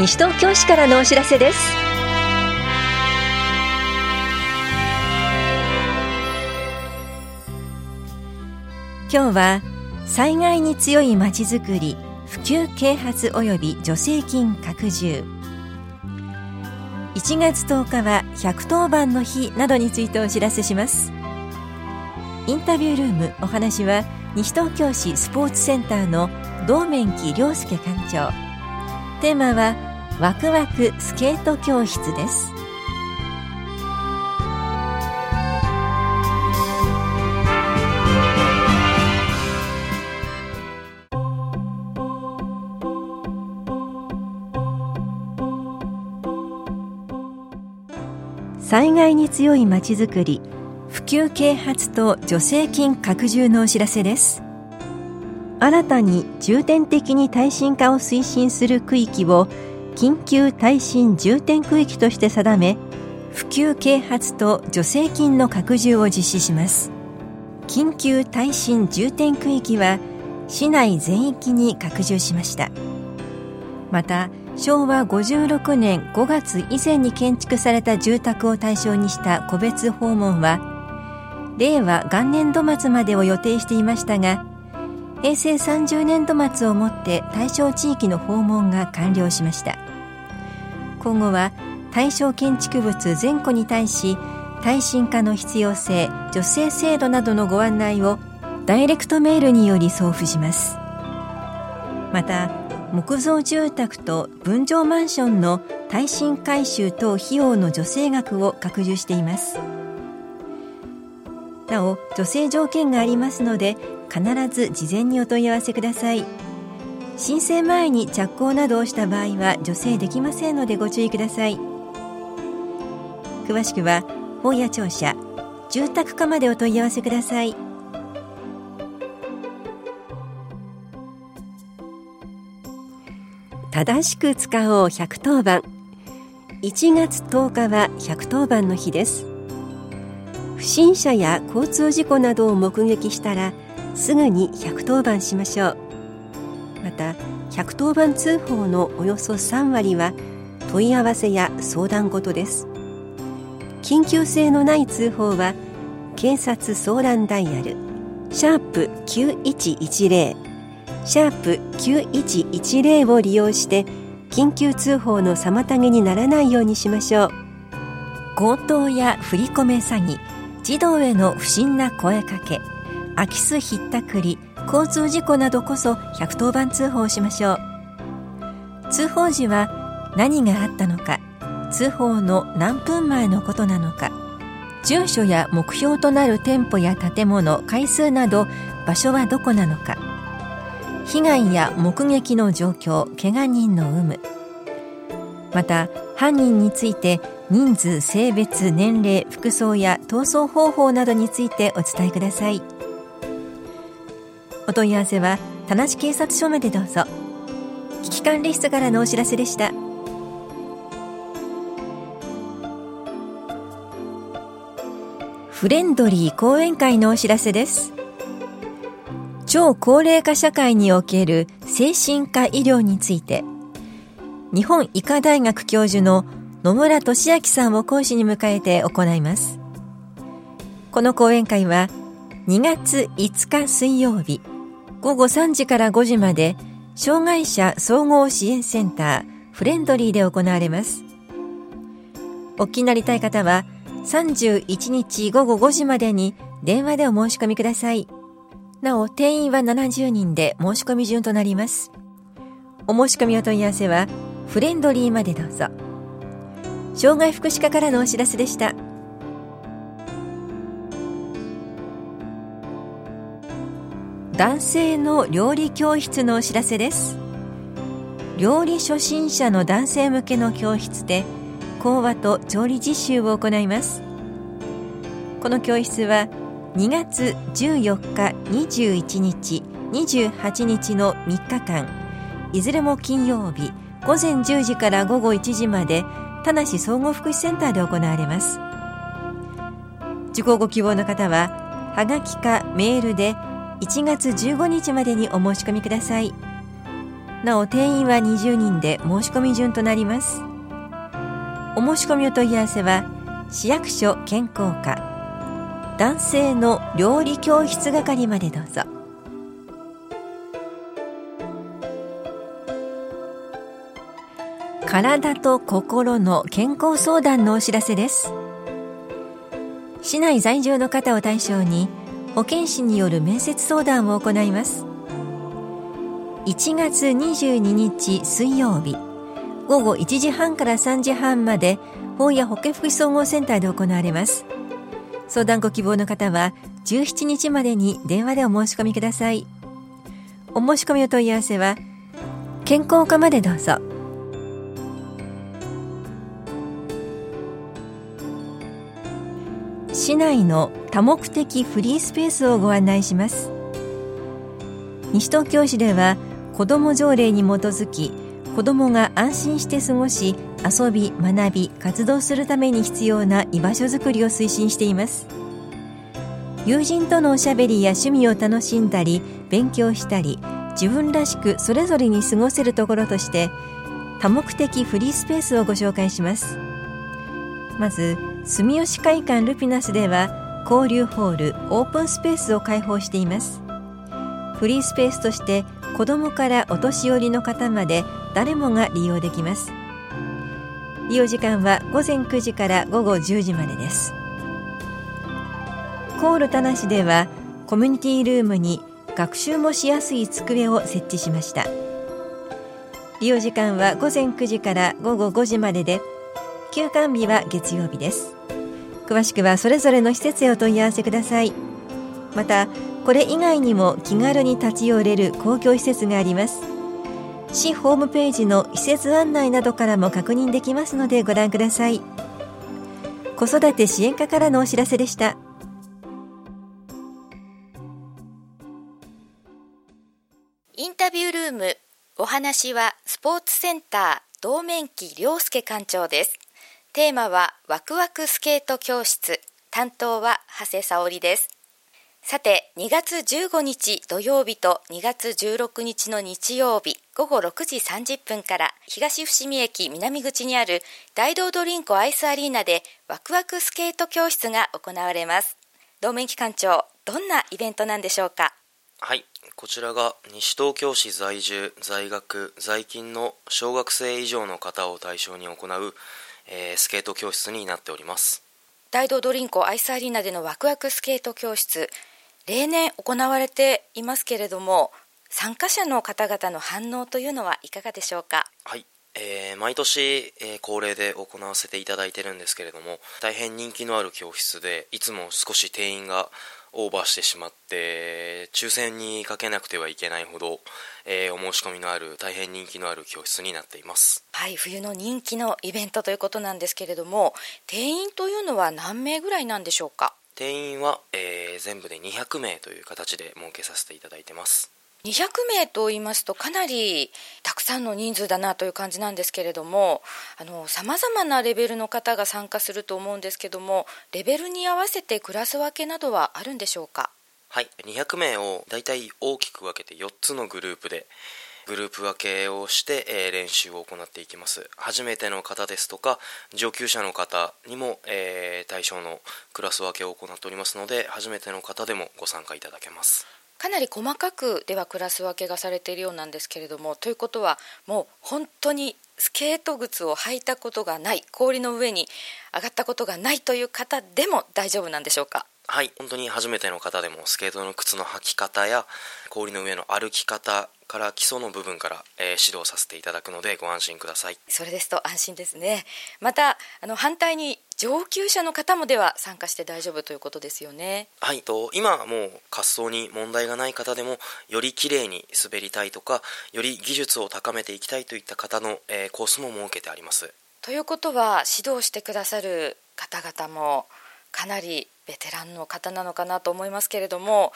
西東京市からのお知らせです。今日は災害に強いまちづくり普及啓発及び助成金拡充。1月10日は110番の日などについてお知らせします。インタビュールームお話は西東京市スポーツセンターの道面木亮介館長。テーマはワクワクスケート教室です。災害に強いまちづくり普及啓発と助成金拡充のお知らせです。新たに重点的に耐震化を推進する区域を緊急耐震重点区域として定め普及啓発と助成金の拡充を実施します。緊急耐震重点区域は市内全域に拡充しました。また昭和56年5月以前に建築された住宅を対象にした個別訪問は令和元年度末までを予定していましたが平成30年度末をもって対象地域の訪問が完了しました。今後は対象建築物全戸に対し耐震化の必要性助成制度などのご案内をダイレクトメールにより送付します。また木造住宅と分譲マンションの耐震改修等費用の助成額を拡充しています。なお助成条件がありますので必ず事前にお問い合わせください。申請前に着工などをした場合は助成できませんのでご注意ください。詳しくは本屋庁舎住宅課までお問い合わせください。正しく使おう110番。1月10日は110番の日です。不審者や交通事故などを目撃したらすぐに110番しましょう。また110番通報のおよそ3割は問い合わせや相談事です。緊急性のない通報は警察相談ダイヤルシャープ9110シャープ9110を利用して緊急通報の妨げにならないようにしましょう。強盗や振り込め詐欺児童への不審な声かけ空き巣ひったくり交通事故などこそ110番通報しましょう。通報時は何があったのか通報の何分前のことなのか住所や目標となる店舗や建物回数など場所はどこなのか被害や目撃の状況怪我人の有無また犯人について人数性別年齢服装や逃走方法などについてお伝えください。お問い合わせは田無警察署までどうぞ。危機管理室からのお知らせでした。フレンドリー講演会のお知らせです。超高齢化社会における精神科医療について日本医科大学教授の野村俊明さんを講師に迎えて行います。この講演会は2月5日水曜日。午後3時から5時まで障害者総合支援センターフレンドリーで行われます。お聞きになりたい方は31日午後5時までに電話でお申し込みください。なお定員は70人で申し込み順となります。お申し込みお問い合わせはフレンドリーまでどうぞ。障害福祉課からのお知らせでした。男性の料理教室のお知らせです。料理初心者の男性向けの教室で講話と調理実習を行います。この教室は2月14日21日28日の3日間。いずれも金曜日午前10時から午後1時まで田無総合福祉センターで行われます。受講ご希望の方ははがきかメールで1月15日までにお申し込みください。なお定員は20人で申し込み順となります。お申し込みお問い合わせは市役所健康課。男性の料理教室係までどうぞ。体と心の健康相談のお知らせです。市内在住の方を対象に保健師による面接相談を行います。1月22日水曜日午後1時半から3時半まで本屋保健福祉総合センターで行われます。相談ご希望の方は17日までに電話でお申し込みください。お申し込みお問い合わせは健康課までどうぞ。市内の多目的フリースペースをご案内します。西東京市では子ども条例に基づき子どもが安心して過ごし遊び学び活動するために必要な居場所づくりを推進しています。友人とのおしゃべりや趣味を楽しんだり勉強したり自分らしくそれぞれに過ごせるところとして多目的フリースペースをご紹介します。まず住吉会館ルピナスでは交流ホールオープンスペースを開放しています。フリースペースとして子どもからお年寄りの方まで誰もが利用できます。利用時間は午前9時から午後10時までです。コール田無ではコミュニティルームに学習もしやすい机を設置しました。利用時間は午前9時から午後5時までで休館日は月曜日です詳しくはそれぞれの施設へお問い合わせくださいまたこれ以外にも気軽に立ち寄れる公共施設があります市ホームページの施設案内などからも確認できますのでご覧ください子育て支援課からのお知らせでしたインタビュールームお話はスポーツセンター道面木亮介館長ですテーマはワクワクスケート教室。担当は長谷沙織です。さて2月15日土曜日と2月16日の日曜日午後6時30分から東伏見駅南口にある大道ドリンクアイスアリーナでワクワクスケート教室が行われます。道面機関長どんなイベントなんでしょうか？はいこちらが西東京市在住在学在勤の小学生以上の方を対象に行うえー、スケート教室になっております。大道ドリンクアイスアリーナでのワクワクスケート教室。例年行われていますけれども参加者の方々の反応というのはいかがでしょうか？はい、えー、毎年、えー、恒例で行わせていただいてるんですけれども大変人気のある教室でいつも少し定員がオーバーしてしまって抽選にかけなくてはいけないほど、えー、お申し込みのある大変人気のある教室になっています。はい冬の人気のイベントということなんですけれども定員というのは何名ぐらいなんでしょうか？定員は、えー、全部で200名という形で設けさせていただいてます200名と言いますとかなりたくさんの人数だなという感じなんですけれどもさまざまなレベルの方が参加すると思うんですけどもレベルに合わせてクラス分けなどはあるんでしょうか？はい。200名をだいたい大きく分けて4つのグループでグループ分けをして、え、練習を行っていきます。初めての方ですとか上級者の方にも、え、対象のクラス分けを行っておりますので初めての方でもご参加いただけます。かなり細かくではクラス分けがされているようなんですけれどもということはもう本当にスケート靴を履いたことがない氷の上に上がったことがないという方でも大丈夫なんでしょうか？はい本当に初めての方でもスケートの靴の履き方や氷の上の歩き方から基礎の部分から、えー、指導させていただくのでご安心ください。それですと安心ですね。またあの反対に上級者の方もでは参加して大丈夫ということですよね。はいと今はもう滑走に問題がない方でもより綺麗に滑りたいとかより技術を高めていきたいといった方の、えー、コースも設けてあります。ということは指導してくださる方々もかなりベテランの方なのかなと思いますけれども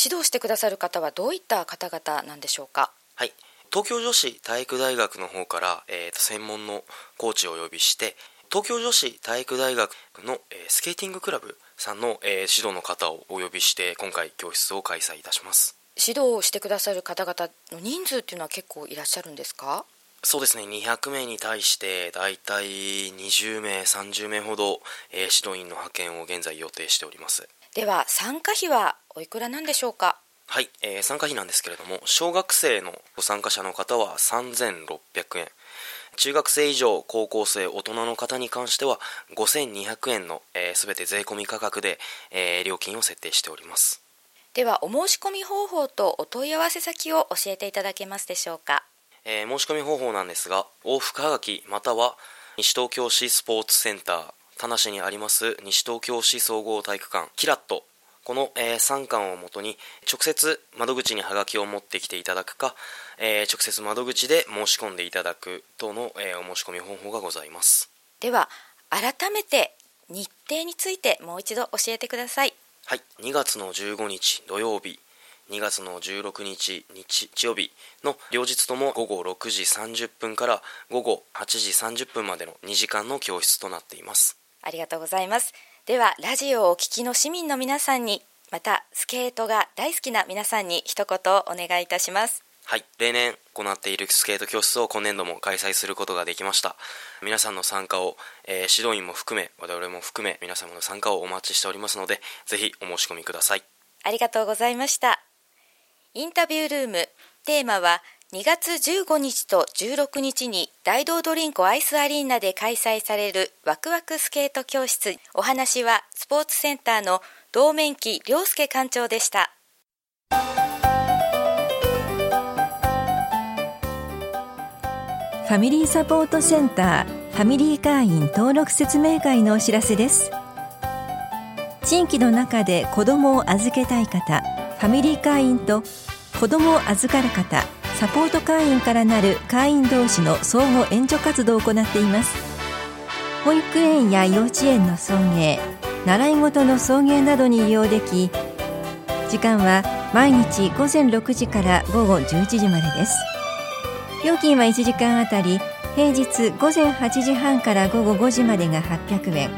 指導してくださる方はどういった方々なんでしょうか？はい東京女子体育大学の方から、えーと、専門のコーチをお呼びして東京女子体育大学の、えー、スケーティングクラブさんの、えー、指導の方をお呼びして今回教室を開催いたします。指導をしてくださる方々の人数っていうのは結構いらっしゃるんですか？そうですね。200名に対してだいたい20名30名ほど、えー、指導員の派遣を現在予定しております。では参加費はおいくらなんでしょうか？はい、えー、参加費なんですけれども小学生のご参加者の方は3600円中学生以上高校生大人の方に関しては5200円のえー、て税込み価格で、えー、料金を設定しております。ではお申し込み方法とお問い合わせ先を教えていただけますでしょうか？えー、申し込み方法なんですが往復はがきまたは西東京市スポーツセンター田無にあります西東京市総合体育館キラットこの、えー、3巻をもとに直接窓口にはがきを持ってきていただくか、えー、直接窓口で申し込んでいただく等の、えー、お申し込み方法がございます。では改めて日程についてもう一度教えてください。はい。2月の15日土曜日2月の16日日曜日の両日とも午後6時30分から午後8時30分までの2時間の教室となっています。ありがとうございますではラジオをお聞きの市民の皆さんにまたスケートが大好きな皆さんに一言お願いいたします。はい例年行っているスケート教室を今年度も開催することができました。皆さんの参加を、えー、指導員も含め我々も含め皆様の参加をお待ちしておりますのでぜひお申し込みください。ありがとうございました。インタビュールームテーマは2月15日と16日に大道ドリンクアイスアリーナで開催されるワクワクスケート教室お話はスポーツセンターの道面木亮介館長でした。ファミリーサポートセンターファミリー会員登録説明会のお知らせです。地域の中で子どもを預けたい方ファミリー会員と子どもを預かる方サポート会員からなる会員同士の相互援助活動を行っています。保育園や幼稚園の送迎習い事の送迎などに利用でき時間は毎日午前6時から午後11時までです。料金は1時間あたり平日午前8時半から午後5時までが800円。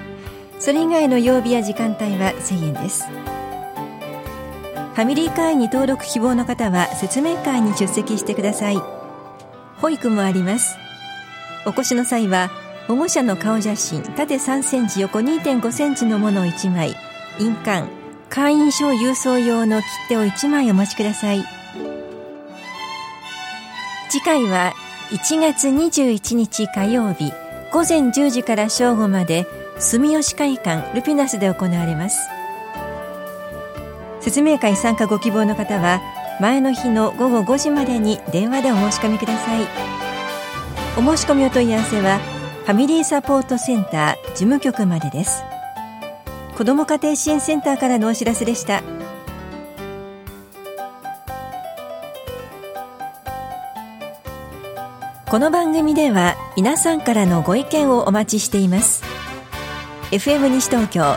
それ以外の曜日や時間帯は1000円です。ァミリー会員に登録希望の方は説明会に出席してください。保育もあります。お越しの際は保護者の顔写真縦3センチ横2.5センチのものを1枚印鑑会員証郵送用の切手を1枚お持ちください。次回は1月21日火曜日午前10時から正午まで住吉会館ルピナスで行われます。説明会参加ご希望の方は前の日の午後5時までに電話でお申し込みください。お申し込みお問い合わせはファミリーサポートセンター事務局までです。子ども家庭支援センターからのお知らせでした。この番組では皆さんからのご意見をお待ちしています。FM 西東京